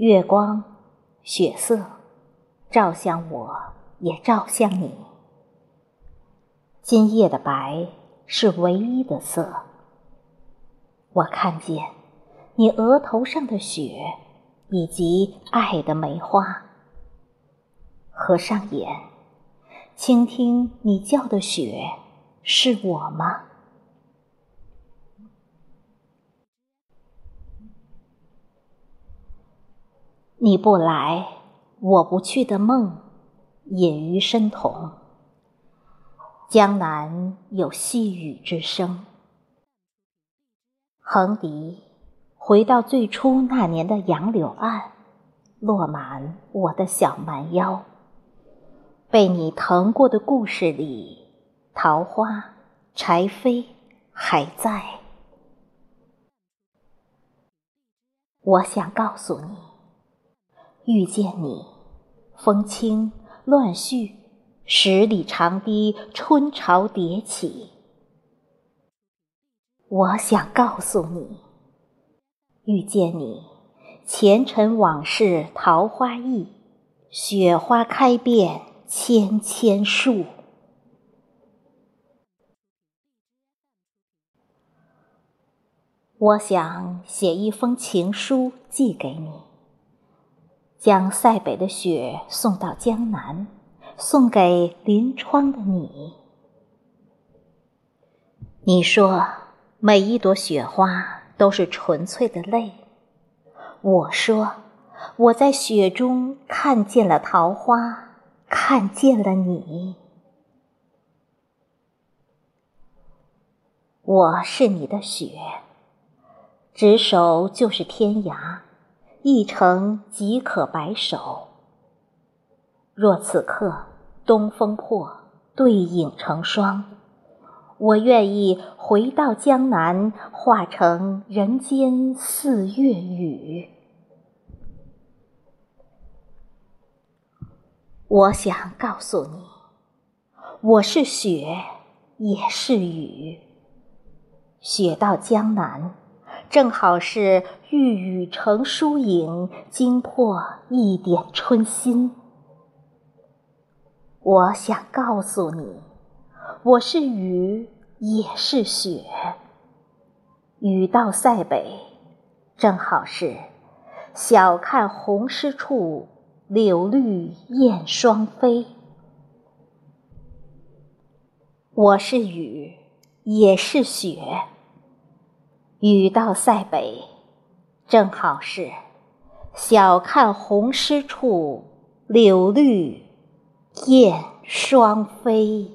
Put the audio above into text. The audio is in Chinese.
月光，雪色，照向我，也照向你。今夜的白是唯一的色。我看见你额头上的雪，以及爱的梅花。合上眼，倾听你叫的雪，是我吗？你不来，我不去的梦，隐于深瞳。江南有细雨之声。横笛回到最初那年的杨柳岸，落满我的小蛮腰。被你疼过的故事里，桃花、柴扉还在。我想告诉你。遇见你，风轻乱絮，十里长堤春潮迭起。我想告诉你，遇见你，前尘往事桃花意，雪花开遍千千树。我想写一封情书寄给你。将塞北的雪送到江南，送给临窗的你。你说每一朵雪花都是纯粹的泪，我说我在雪中看见了桃花，看见了你。我是你的雪，执手就是天涯。一程即可白首。若此刻东风破，对影成双，我愿意回到江南，化成人间四月雨。我想告诉你，我是雪，也是雨。雪到江南。正好是玉宇成疏影，惊破一点春心。我想告诉你，我是雨，也是雪。雨到塞北，正好是晓看红湿处，柳绿燕双飞。我是雨，也是雪。雨到塞北，正好是晓看红湿处，柳绿燕双飞。